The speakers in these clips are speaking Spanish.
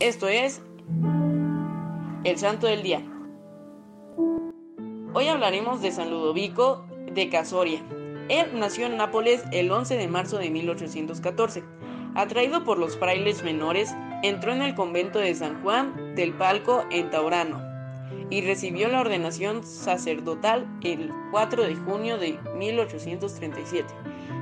Esto es el Santo del Día. Hoy hablaremos de San Ludovico de Casoria. Él nació en Nápoles el 11 de marzo de 1814. Atraído por los frailes menores, entró en el convento de San Juan del Palco en Taurano y recibió la ordenación sacerdotal el 4 de junio de 1837.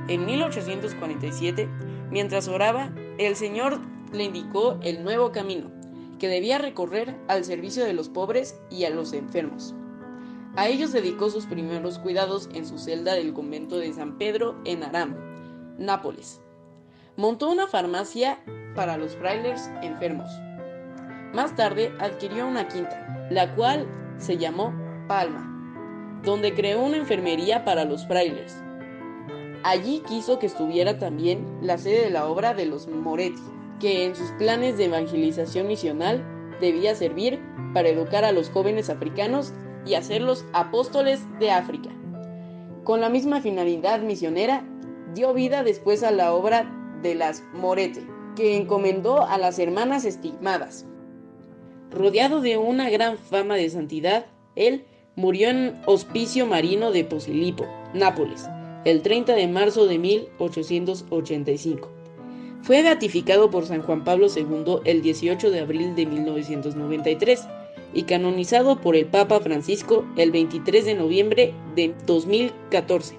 En 1847, mientras oraba, el Señor le indicó el nuevo camino que debía recorrer al servicio de los pobres y a los enfermos. A ellos dedicó sus primeros cuidados en su celda del convento de San Pedro en Aram, Nápoles. Montó una farmacia para los frailes enfermos. Más tarde adquirió una quinta, la cual se llamó Palma, donde creó una enfermería para los frailes. Allí quiso que estuviera también la sede de la obra de los Moretti, que en sus planes de evangelización misional debía servir para educar a los jóvenes africanos y hacerlos apóstoles de África. Con la misma finalidad misionera, dio vida después a la obra de las Moretti, que encomendó a las hermanas estigmadas. Rodeado de una gran fama de santidad, él murió en Hospicio Marino de Posilipo, Nápoles, el 30 de marzo de 1885. Fue beatificado por San Juan Pablo II el 18 de abril de 1993 y canonizado por el Papa Francisco el 23 de noviembre de 2014.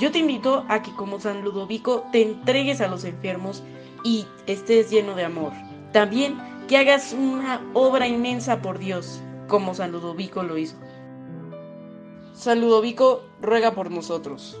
Yo te invito a que como San Ludovico te entregues a los enfermos y estés lleno de amor. También que hagas una obra inmensa por Dios, como San Ludovico lo hizo. San Ludovico ruega por nosotros.